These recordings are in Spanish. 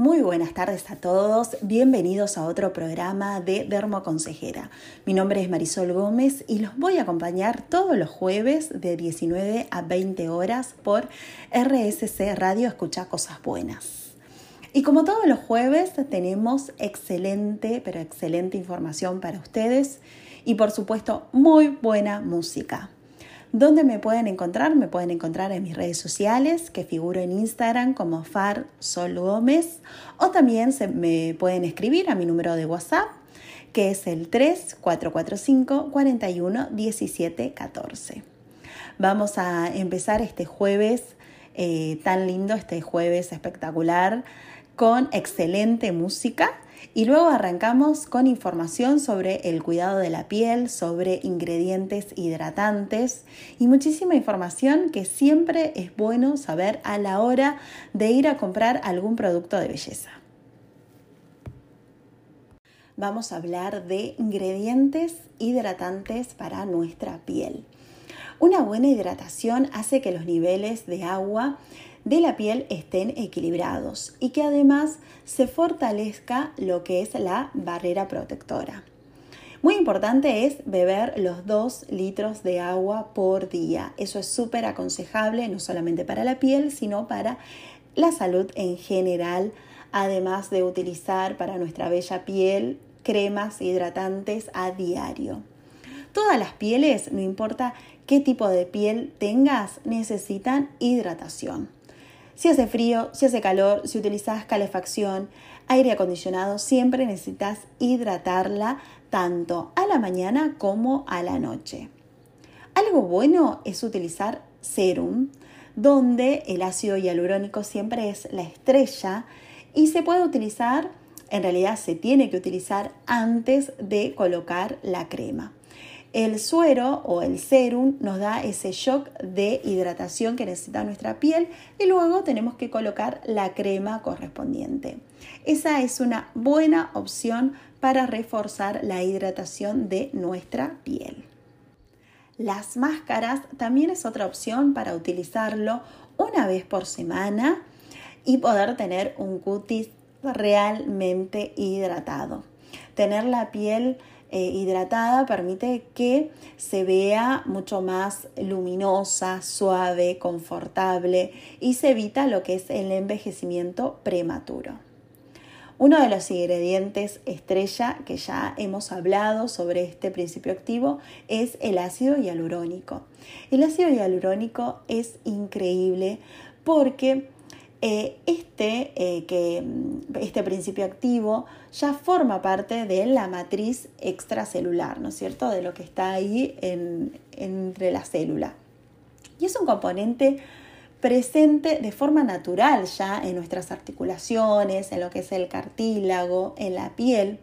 Muy buenas tardes a todos, bienvenidos a otro programa de Dermoconsejera. Mi nombre es Marisol Gómez y los voy a acompañar todos los jueves de 19 a 20 horas por RSC Radio Escucha Cosas Buenas. Y como todos los jueves tenemos excelente, pero excelente información para ustedes y por supuesto muy buena música. ¿Dónde me pueden encontrar? Me pueden encontrar en mis redes sociales, que figuro en Instagram como Far Sol o también se me pueden escribir a mi número de WhatsApp, que es el 3445 41 17 14. Vamos a empezar este jueves eh, tan lindo, este jueves espectacular, con excelente música y luego arrancamos con información sobre el cuidado de la piel, sobre ingredientes hidratantes y muchísima información que siempre es bueno saber a la hora de ir a comprar algún producto de belleza. Vamos a hablar de ingredientes hidratantes para nuestra piel. Una buena hidratación hace que los niveles de agua de la piel estén equilibrados y que además se fortalezca lo que es la barrera protectora. Muy importante es beber los 2 litros de agua por día. Eso es súper aconsejable no solamente para la piel, sino para la salud en general, además de utilizar para nuestra bella piel cremas hidratantes a diario. Todas las pieles, no importa qué tipo de piel tengas, necesitan hidratación. Si hace frío, si hace calor, si utilizas calefacción, aire acondicionado, siempre necesitas hidratarla tanto a la mañana como a la noche. Algo bueno es utilizar serum, donde el ácido hialurónico siempre es la estrella y se puede utilizar, en realidad se tiene que utilizar antes de colocar la crema. El suero o el serum nos da ese shock de hidratación que necesita nuestra piel y luego tenemos que colocar la crema correspondiente. Esa es una buena opción para reforzar la hidratación de nuestra piel. Las máscaras también es otra opción para utilizarlo una vez por semana y poder tener un cutis realmente hidratado. Tener la piel eh, hidratada permite que se vea mucho más luminosa, suave, confortable y se evita lo que es el envejecimiento prematuro. Uno de los ingredientes estrella que ya hemos hablado sobre este principio activo es el ácido hialurónico. El ácido hialurónico es increíble porque este, eh, que, mm, este principio activo ya forma parte de la matriz extracelular, ¿no es cierto? De lo que está ahí entre la célula. Y es un componente presente de forma natural ya en nuestras articulaciones, en lo que es el cartílago, en la piel.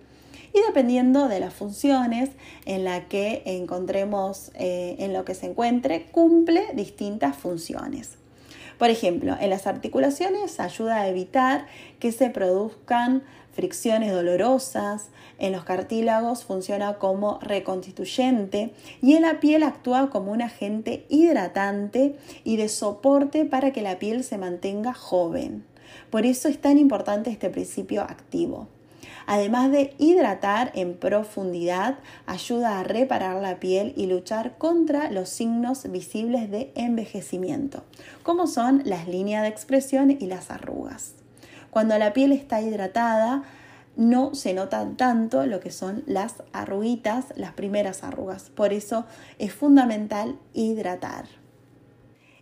Y dependiendo de las funciones en la que encontremos, eh, en lo que se encuentre, cumple distintas funciones. Por ejemplo, en las articulaciones ayuda a evitar que se produzcan fricciones dolorosas, en los cartílagos funciona como reconstituyente y en la piel actúa como un agente hidratante y de soporte para que la piel se mantenga joven. Por eso es tan importante este principio activo. Además de hidratar en profundidad, ayuda a reparar la piel y luchar contra los signos visibles de envejecimiento, como son las líneas de expresión y las arrugas. Cuando la piel está hidratada, no se nota tanto lo que son las arruguitas, las primeras arrugas. Por eso es fundamental hidratar.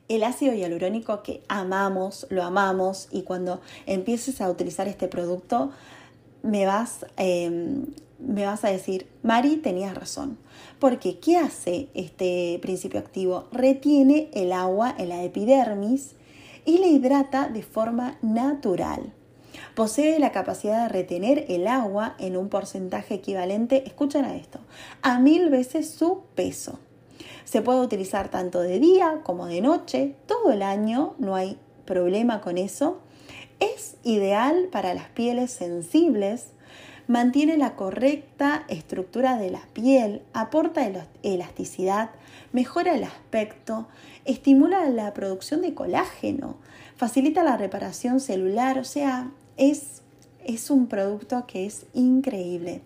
El ácido hialurónico que amamos, lo amamos y cuando empieces a utilizar este producto me vas, em, me vas a decir, Mari, tenías razón. Porque ¿qué hace este principio activo? Retiene el agua en la epidermis y le hidrata de forma natural. Posee la capacidad de retener el agua en un porcentaje equivalente, escuchen a esto, a mil veces su peso. Se puede utilizar tanto de día como de noche, todo el año, no hay problema con eso. Es ideal para las pieles sensibles, mantiene la correcta estructura de la piel, aporta elasticidad, mejora el aspecto, estimula la producción de colágeno, facilita la reparación celular, o sea, es es un producto que es increíble.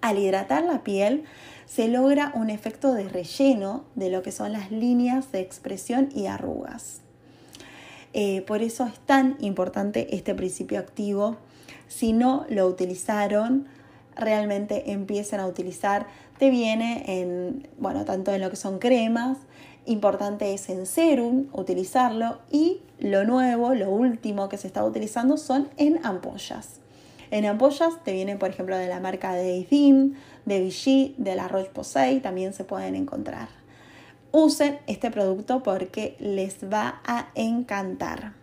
Al hidratar la piel se logra un efecto de relleno de lo que son las líneas de expresión y arrugas. Eh, por eso es tan importante este principio activo. Si no lo utilizaron, realmente empiecen a utilizar. Te viene en, bueno, tanto en lo que son cremas, importante es en serum utilizarlo y lo nuevo, lo último que se está utilizando son en ampollas. En ampollas te vienen, por ejemplo, de la marca de de Vichy, de la Roche-Posay, también se pueden encontrar. Usen este producto porque les va a encantar.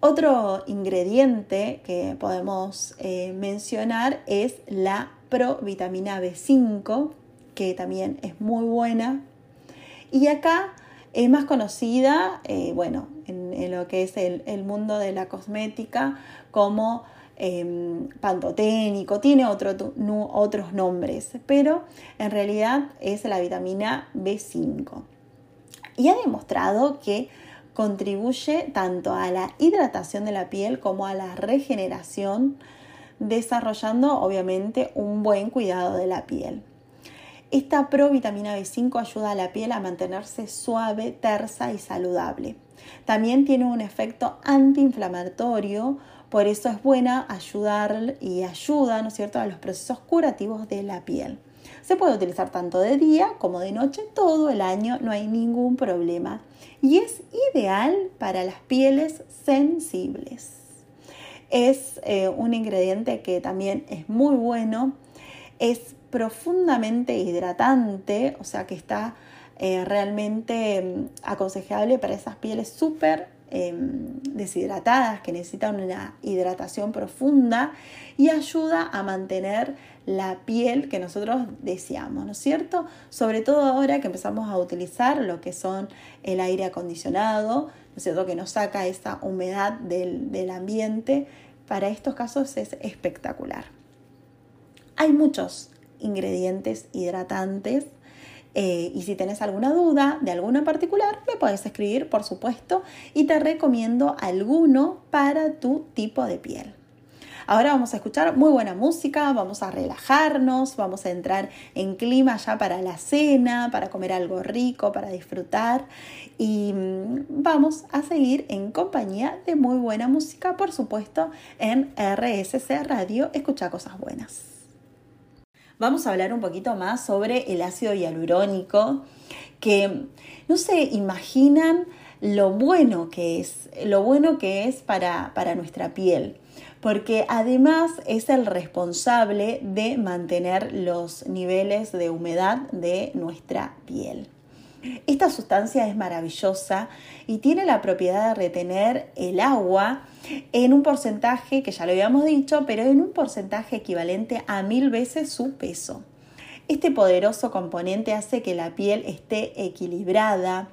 Otro ingrediente que podemos eh, mencionar es la provitamina B5, que también es muy buena. Y acá es más conocida, eh, bueno, en, lo que es el, mundo de la cosmética como em, pantoténico, tiene otros nombres, pero en realidad es la vitamina B5. Y ha demostrado que contribuye tanto a la hidratación de la piel como a la regeneración, desarrollando obviamente un buen cuidado de la piel. Esta provitamina B5 ayuda a la piel a mantenerse suave, tersa y saludable. También tiene un efecto antiinflamatorio, por eso es buena ayudar y ayuda, ¿no es cierto?, a los procesos curativos de la piel. Se puede utilizar tanto de día como de noche, todo el año, no hay ningún problema. Y es ideal para las pieles sensibles. Es eh, un ingrediente que también es muy bueno, es profundamente hidratante, o sea que está eh, realmente mm, aconsejable para esas pieles súper Em, deshidratadas que necesitan una hidratación profunda y ayuda a mantener la piel que nosotros deseamos, ¿no es cierto? Sobre todo ahora que empezamos a utilizar lo que son el aire acondicionado, ¿no es cierto? Que nos saca esa humedad del, del ambiente. Para estos casos es espectacular. Hay muchos ingredientes hidratantes eh, y si tenés alguna duda de alguno en particular, me puedes escribir, por supuesto, y te recomiendo alguno para tu tipo de piel. Ahora vamos a escuchar muy buena música, vamos a relajarnos, vamos a entrar en clima ya para la cena, para comer algo rico, para disfrutar. Y mm, vamos a seguir en compañía de muy buena música, por supuesto, en RSC Radio, escucha cosas buenas vamos a hablar un poquito más sobre el ácido hialurónico, que no se imaginan lo bueno que es, lo bueno que es para, para nuestra piel, porque además es el responsable de mantener los niveles de humedad de nuestra piel. Esta sustancia es maravillosa y tiene la propiedad de retener el agua en un porcentaje, que ya lo habíamos dicho, pero en un porcentaje equivalente a mil veces su peso. Este poderoso componente hace que la piel esté equilibrada,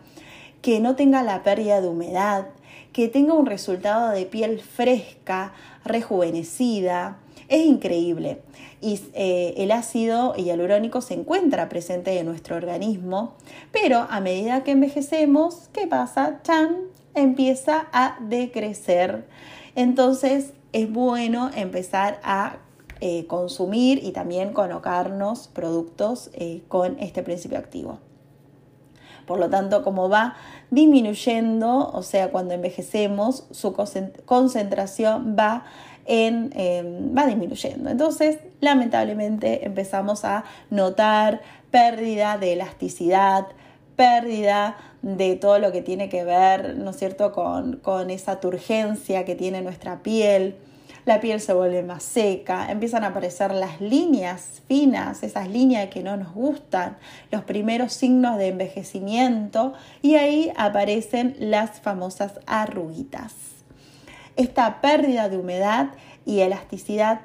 que no tenga la pérdida de humedad, que tenga un resultado de piel fresca, rejuvenecida. Es increíble. Y eh, el ácido hialurónico se encuentra presente en nuestro organismo, pero a medida que envejecemos, ¿qué pasa? Chan empieza a decrecer. Entonces es bueno empezar a eh, consumir y también colocarnos productos eh, con este principio activo. Por lo tanto, como va disminuyendo, o sea, cuando envejecemos, su concentración va, en, em, va disminuyendo. Entonces, lamentablemente, empezamos a notar pérdida de elasticidad, pérdida de todo lo que tiene que ver, ¿no es cierto?, con, con esa turgencia que tiene nuestra piel la piel se vuelve más seca, empiezan a aparecer las líneas finas, esas líneas que no nos gustan, los primeros signos de envejecimiento y ahí aparecen las famosas arruguitas. Esta pérdida de humedad y elasticidad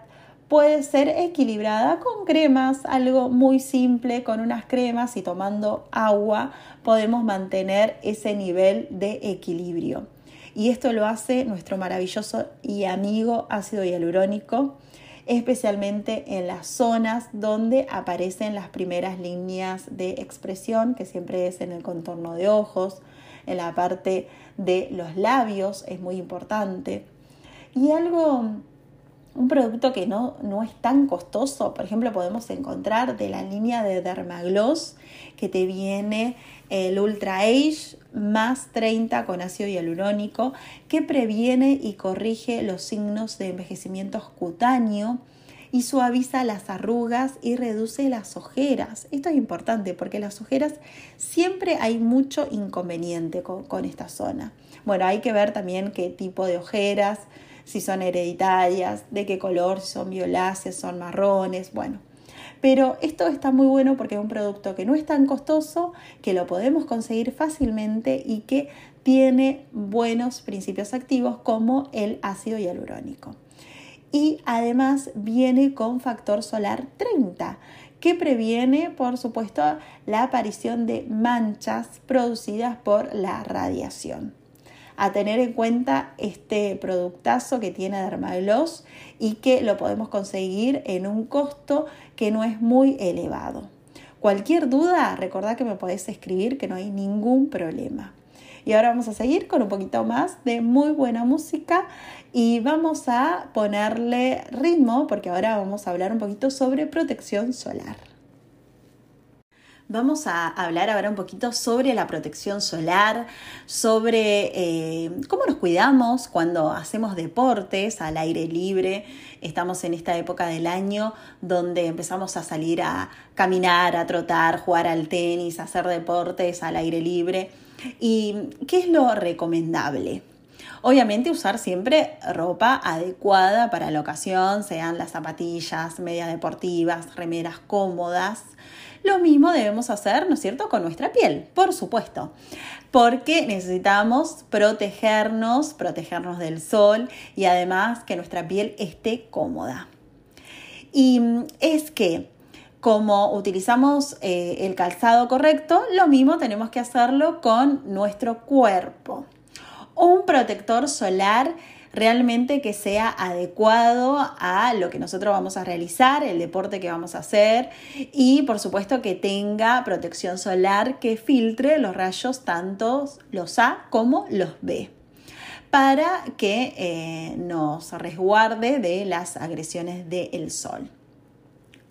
puede ser equilibrada con cremas, algo muy simple, con unas cremas y tomando agua podemos mantener ese nivel de equilibrio. Y esto lo hace nuestro maravilloso y amigo ácido hialurónico, especialmente en las zonas donde aparecen las primeras líneas de expresión, que siempre es en el contorno de ojos, en la parte de los labios, es muy importante. Y algo un producto que no, no es tan costoso. Por ejemplo, podemos encontrar de la línea de Dermagloss que te viene el Ultra Age más 30 con ácido hialurónico que previene y corrige los signos de envejecimiento cutáneo y suaviza las arrugas y reduce las ojeras. Esto es importante porque las ojeras siempre hay mucho inconveniente con, con esta zona. Bueno, hay que ver también qué tipo de ojeras, si son hereditarias, de qué color, si son violáceas, son marrones, bueno. Pero esto está muy bueno porque es un producto que no es tan costoso, que lo podemos conseguir fácilmente y que tiene buenos principios activos como el ácido hialurónico. Y además viene con factor solar 30, que previene, por supuesto, la aparición de manchas producidas por la radiación a tener en cuenta este productazo que tiene Dermagloss y que lo podemos conseguir en un costo que no es muy elevado. Cualquier duda, recordad que me podés escribir que no hay ningún problema. Y ahora vamos a seguir con un poquito más de muy buena música y vamos a ponerle ritmo porque ahora vamos a hablar un poquito sobre protección solar. Vamos a hablar ahora un poquito sobre la protección solar, sobre eh, cómo nos cuidamos cuando hacemos deportes al aire libre. Estamos en esta época del año donde empezamos a salir a caminar, a trotar, jugar al tenis, hacer deportes al aire libre. ¿Y qué es lo recomendable? Obviamente usar siempre ropa adecuada para la ocasión, sean las zapatillas, medias deportivas, remeras cómodas. Lo mismo debemos hacer, ¿no es cierto?, con nuestra piel, por supuesto, porque necesitamos protegernos, protegernos del sol y además que nuestra piel esté cómoda. Y es que como utilizamos eh, el calzado correcto, lo mismo tenemos que hacerlo con nuestro cuerpo. Un protector solar realmente que sea adecuado a lo que nosotros vamos a realizar, el deporte que vamos a hacer y por supuesto que tenga protección solar que filtre los rayos tanto los A como los B para que eh, nos resguarde de las agresiones del sol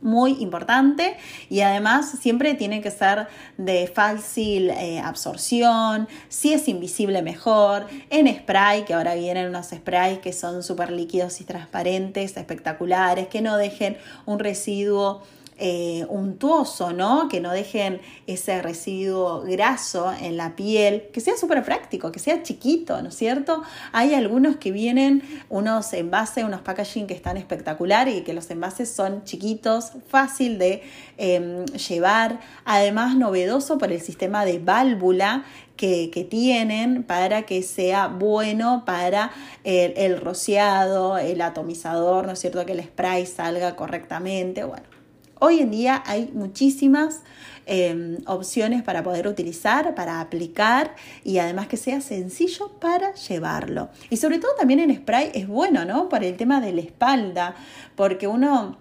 muy importante y además siempre tiene que ser de fácil eh, absorción, si es invisible mejor, en spray, que ahora vienen unos sprays que son súper líquidos y transparentes, espectaculares, que no dejen un residuo eh, untuoso, ¿no? Que no dejen ese residuo graso en la piel, que sea súper práctico, que sea chiquito, ¿no es cierto? Hay algunos que vienen unos envases, unos packaging que están espectaculares y que los envases son chiquitos, fácil de em, llevar, además novedoso por el sistema de válvula que, tienen para que sea bueno para el, el, rociado, el atomizador, ¿no es cierto? Que el spray salga correctamente. Bueno, Hoy en día hay muchísimas em, opciones para poder utilizar, para aplicar y además que sea sencillo para llevarlo. Y sobre todo también en spray es bueno, ¿no? Para el tema de la espalda, porque uno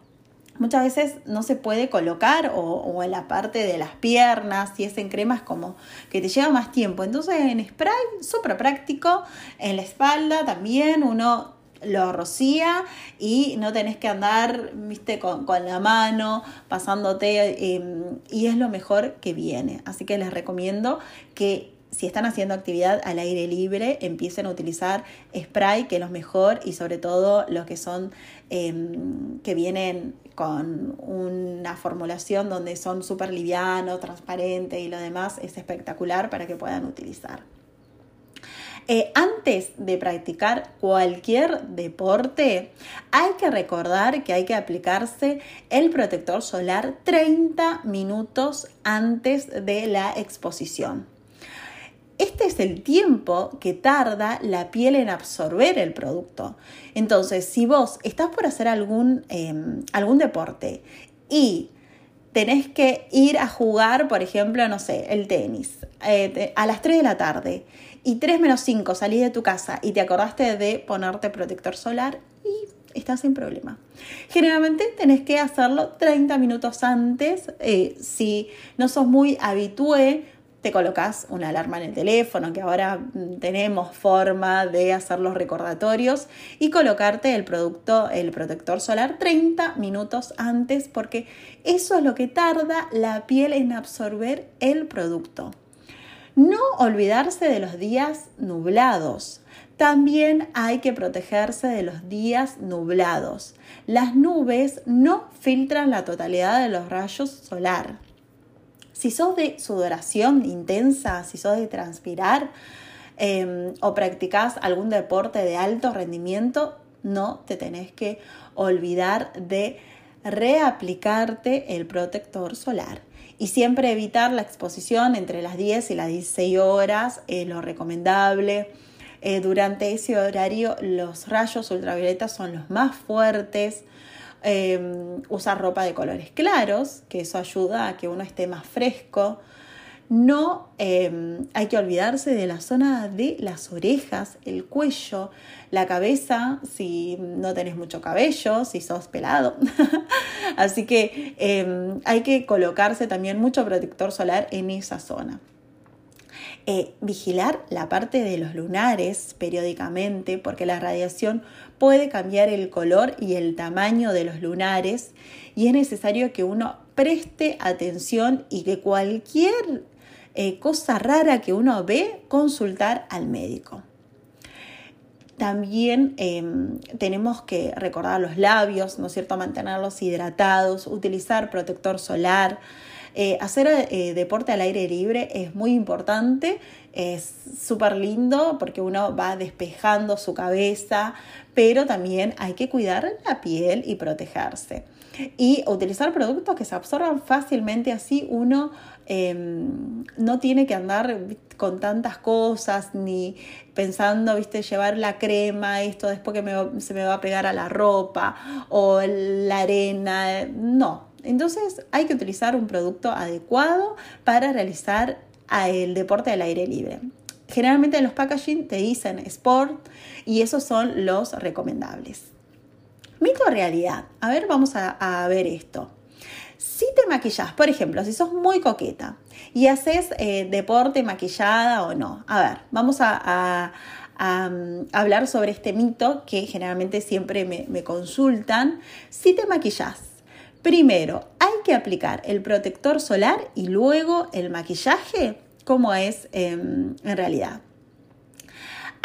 muchas veces no se puede colocar o, en la parte de las piernas, si es en crema es como que te lleva más tiempo. Entonces en spray, súper práctico, en la espalda también uno lo rocía y no tenés que andar, viste, con, la mano, pasándote, em, y es lo mejor que viene. Así que les recomiendo que si están haciendo actividad al aire libre, empiecen a utilizar spray, que es lo mejor, y sobre todo los que son, em, que vienen con una formulación donde son súper livianos, transparentes y lo demás, es espectacular para que puedan utilizar. Eh, antes de practicar cualquier deporte, hay que recordar que hay que aplicarse el protector solar 30 minutos antes de la exposición. Este es el tiempo que tarda la piel en absorber el producto. Entonces, si vos estás por hacer algún, em, algún deporte y tenés que ir a jugar, por ejemplo, no sé, el tenis, eh, a las 3 de la tarde y 3 menos 5 salís de tu casa y te acordaste de ponerte protector solar y estás sin problema. Generalmente tenés que hacerlo 30 minutos antes. Eh, si no sos muy habitué, te colocas una alarma en el teléfono, que ahora mm, tenemos forma de hacer los recordatorios y colocarte el producto, el protector solar 30 minutos antes, porque eso es lo que tarda la piel en absorber el producto. No olvidarse de los días nublados. También hay que protegerse de los días nublados. Las nubes no filtran la totalidad de los rayos solar. Si sos de sudoración intensa, si sos de transpirar em, o practicás algún deporte de alto rendimiento, no te tenés que olvidar de reaplicarte el protector solar. Y siempre evitar la exposición entre las 10 y las 16 horas, es lo recomendable. Eh, durante ese horario los rayos ultravioletas son los más fuertes. Em, usar ropa de colores claros, que eso ayuda a que uno esté más fresco. No em, hay que olvidarse de la zona de las orejas, el cuello, la cabeza, si no tenés mucho cabello, si sos pelado. Así que em, hay que colocarse también mucho protector solar en esa zona. Eh, vigilar la parte de los lunares periódicamente porque la radiación puede cambiar el color y el tamaño de los lunares y es necesario que uno preste atención y que cualquier eh, cosa rara que uno ve, consultar al médico. También em, tenemos que recordar los labios, ¿no es cierto? Mantenerlos hidratados, utilizar protector solar, eh, hacer eh, deporte al aire libre es muy importante, es súper lindo porque uno va despejando su cabeza, pero también hay que cuidar la piel y protegerse. Y utilizar productos que se absorban fácilmente, así uno em, no tiene que andar con tantas cosas ni pensando, viste, llevar la crema, esto después que se me va a pegar a la ropa o la arena. No, entonces hay que utilizar un producto adecuado para realizar el deporte al aire libre. Generalmente en los packaging te dicen sport y esos son los recomendables. Mito o realidad. A ver, vamos a, ver esto. Si te maquillas, por ejemplo, si sos muy coqueta y haces eh, deporte maquillada o no. A ver, vamos a, hablar sobre este mito que generalmente siempre me, me consultan. Si te maquillas Primero, hay que aplicar el protector solar y luego el maquillaje, como es em, en realidad.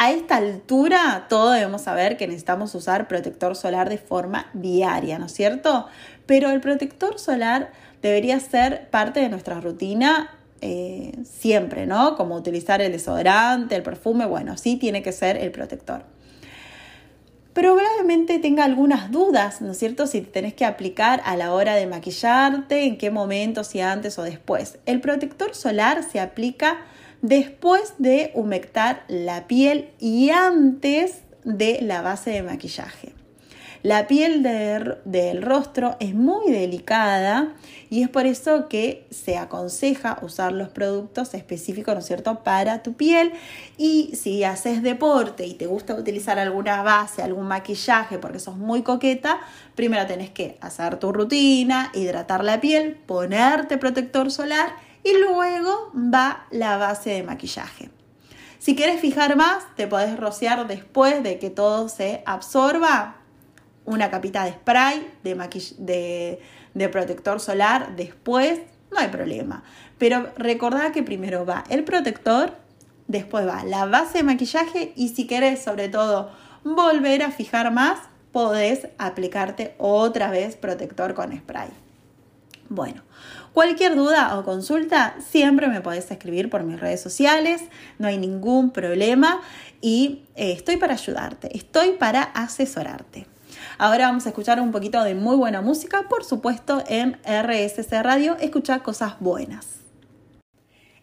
A esta altura, todos debemos saber que necesitamos usar protector solar de forma diaria, ¿no es cierto? Pero el protector solar debería ser parte de nuestra rutina eh, siempre, ¿no? Como utilizar el desodorante, el perfume, bueno, sí tiene que ser el protector probablemente tenga algunas dudas, ¿no es cierto? Si te tenés que aplicar a la hora de maquillarte, en qué momento, si antes o después. El protector solar se aplica después de humectar la piel y antes de la base de maquillaje. La piel del rostro es muy delicada y es por eso que se aconseja usar los productos específicos, ¿no cierto?, para tu piel. Y si haces deporte y te gusta utilizar alguna base, algún maquillaje porque sos muy coqueta, primero tenés que hacer tu rutina, hidratar la piel, ponerte protector solar y luego va la base de maquillaje. Si quieres fijar más, te podés rociar después de que todo se absorba una capita de spray, de, de, protector solar después, no hay problema. Pero recordad que primero va el protector, después va la base de maquillaje y si querés sobre todo volver a fijar más, podés aplicarte otra vez protector con spray. Bueno, cualquier duda o consulta siempre me podés escribir por mis redes sociales, no hay ningún problema y eh, estoy para ayudarte, estoy para asesorarte. Ahora vamos a escuchar un poquito de muy buena música, por supuesto, en RSC Radio, escuchar cosas buenas.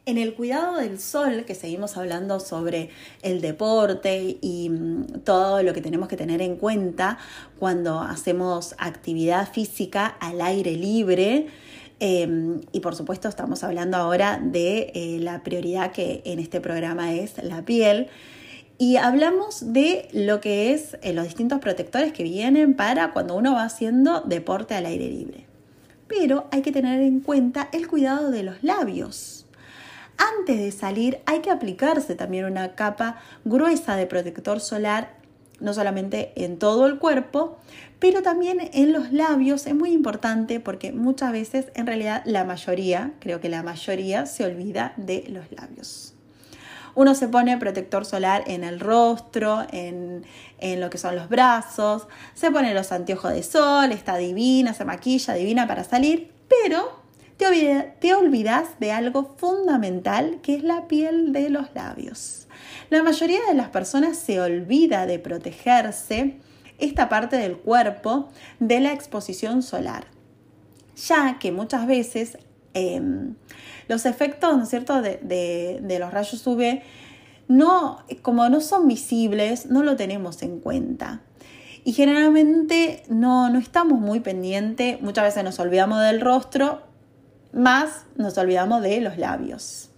En el cuidado del sol, que seguimos hablando sobre el deporte y mm, todo lo que tenemos que tener en cuenta cuando hacemos actividad física al aire libre, em, y por supuesto estamos hablando ahora de eh, la prioridad que en este programa es la piel y hablamos de lo que es eh, los distintos protectores que vienen para cuando uno va haciendo deporte al aire libre. Pero hay que tener en cuenta el cuidado de los labios. Antes de salir hay que aplicarse también una capa gruesa de protector solar, no solamente en todo el cuerpo, pero también en los labios. Es muy importante porque muchas veces, en realidad la mayoría, creo que la mayoría, se olvida de los labios. Uno se pone protector solar en el rostro, en, lo que son los brazos, se pone los anteojos de sol, está divina, se maquilla divina para salir, pero te, olvidas de algo fundamental que es la piel de los labios. La mayoría de las personas se olvida de protegerse esta parte del cuerpo de la exposición solar, ya que muchas veces em, los efectos, ¿no es cierto?, de, los rayos UV, no, como no son visibles, no lo tenemos en cuenta. Y generalmente no, no estamos muy pendientes, muchas veces nos olvidamos del rostro, más nos olvidamos de los labios.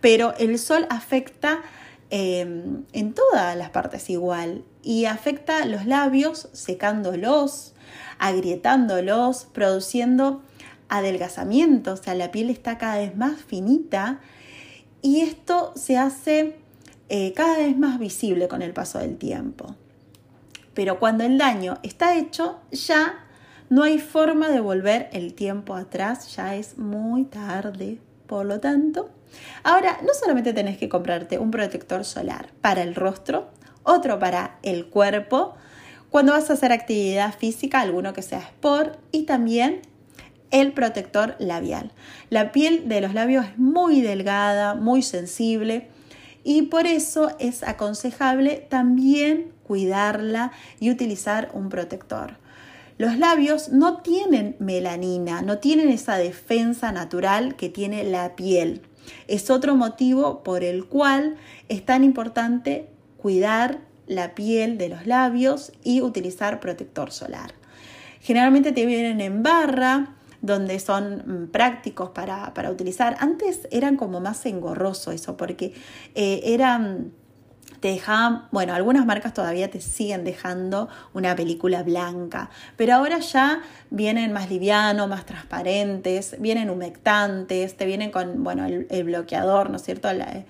Pero el sol afecta em, en todas las partes igual y afecta los labios secándolos, agrietándolos, produciendo adelgazamiento, o sea, la piel está cada vez más finita y esto se hace eh, cada vez más visible con el paso del tiempo. Pero cuando el daño está hecho, ya no hay forma de volver el tiempo atrás, ya es muy tarde. Por lo tanto, ahora no solamente tenés que comprarte un protector solar para el rostro, otro para el cuerpo, cuando vas a hacer actividad física, alguno que sea sport y también el protector labial. La piel de los labios es muy delgada, muy sensible y por eso es aconsejable también cuidarla y utilizar un protector. Los labios no tienen melanina, no tienen esa defensa natural que tiene la piel. Es otro motivo por el cual es tan importante cuidar la piel de los labios y utilizar protector solar. Generalmente te vienen en barra, donde son mm, prácticos para, utilizar. Antes eran como más engorroso eso, porque eh, eran te dejaban, bueno, algunas marcas todavía te siguen dejando una película blanca, pero ahora ya vienen más livianos, más transparentes, vienen humectantes, te vienen con, bueno, el, bloqueador, ¿no es cierto? La,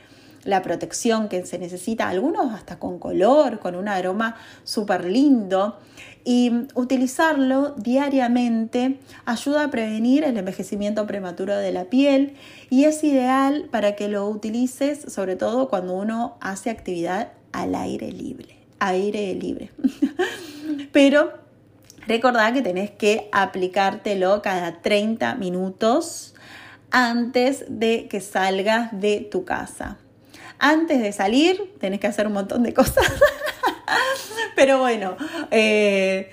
la, protección que se necesita, algunos hasta con color, con un aroma súper lindo y utilizarlo diariamente ayuda a prevenir el envejecimiento prematuro de la piel y es ideal para que lo utilices sobre todo cuando uno hace actividad al aire libre. Aire libre. Pero recordad que tenés que aplicártelo cada 30 minutos antes de que salgas de tu casa. Antes de salir tenés que hacer un montón de cosas. Pero bueno, eh,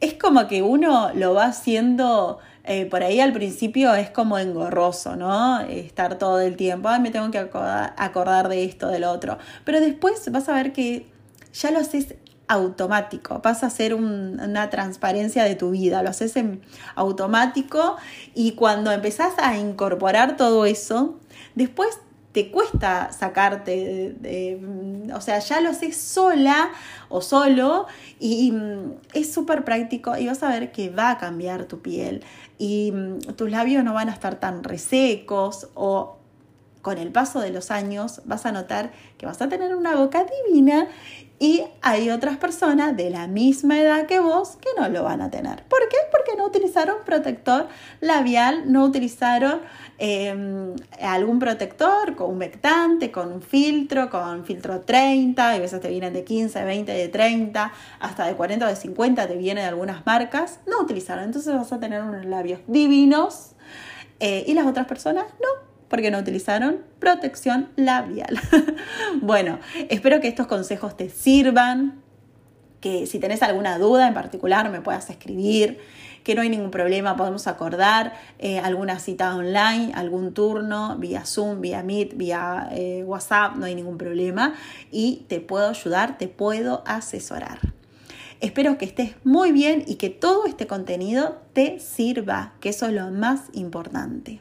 es como que uno lo va haciendo, eh, por ahí al principio es como engorroso, ¿no? Estar todo el tiempo, ay, me tengo que acordar, de esto, del otro. Pero después vas a ver que ya lo haces automático, pasa a ser una transparencia de tu vida, lo haces en automático y cuando empezás a incorporar todo eso, después te cuesta sacarte, de, o sea, ya lo haces sola o solo y, mm, es súper práctico y vas a ver que va a cambiar tu piel y mm, tus labios no van a estar tan resecos o con el paso de los años vas a notar que vas a tener una boca divina y hay otras personas de la misma edad que vos que no lo van a tener. ¿Por qué? Porque no utilizaron protector labial, no utilizaron em, algún protector con humectante, con un filtro, con filtro 30, a veces te vienen de 15, 20, de 30, hasta de 40 o de 50 te vienen de algunas marcas. No utilizaron, entonces vas a tener unos labios divinos eh, y las otras personas no porque no utilizaron protección labial. bueno, espero que estos consejos te sirvan, que si tenés alguna duda en particular me puedas escribir, que no hay ningún problema, podemos acordar eh, alguna cita online, algún turno, vía Zoom, vía Meet, vía eh, WhatsApp, no hay ningún problema y te puedo ayudar, te puedo asesorar. Espero que estés muy bien y que todo este contenido te sirva, que eso es lo más importante.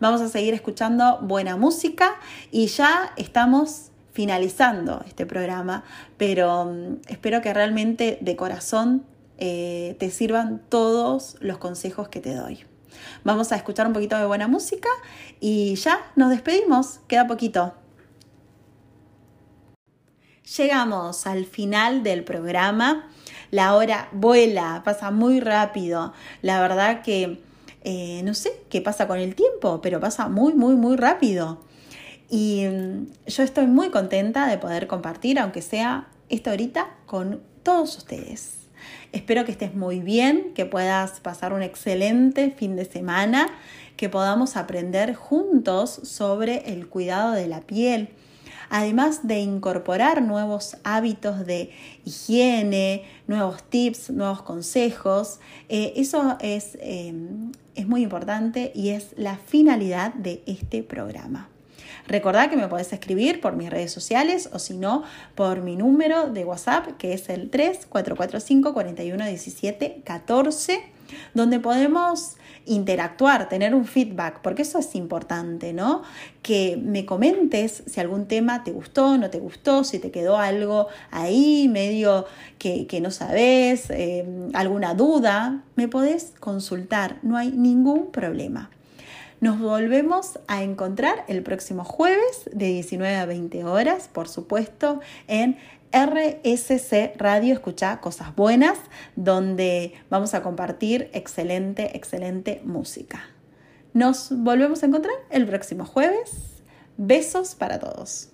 Vamos a seguir escuchando buena música y ya estamos finalizando este programa, pero mm, espero que realmente de corazón eh, te sirvan todos los consejos que te doy. Vamos a escuchar un poquito de buena música y ya nos despedimos, queda poquito. Llegamos al final del programa. La hora vuela, pasa muy rápido. La verdad que eh, no sé qué pasa con el tiempo, pero pasa muy, muy, muy rápido. Y mm, yo estoy muy contenta de poder compartir, aunque sea esta horita, con todos ustedes. Espero que estés muy bien, que puedas pasar un excelente fin de semana, que podamos aprender juntos sobre el cuidado de la piel, además de incorporar nuevos hábitos de higiene, nuevos tips, nuevos consejos. Eh, eso es, eh, es muy importante y es la finalidad de este programa. Recordad que me podés escribir por mis redes sociales o si no, por mi número de WhatsApp que es el 3445 4117 14, donde podemos interactuar, tener un feedback, porque eso es importante, ¿no? Que me comentes si algún tema te gustó, no te gustó, si te quedó algo ahí, medio que, no sabes, eh, alguna duda, me podés consultar, no hay ningún problema. Nos volvemos a encontrar el próximo jueves de 19 a 20 horas, por supuesto, en RSC Radio Escucha Cosas Buenas, donde vamos a compartir excelente, excelente música. Nos volvemos a encontrar el próximo jueves. Besos para todos.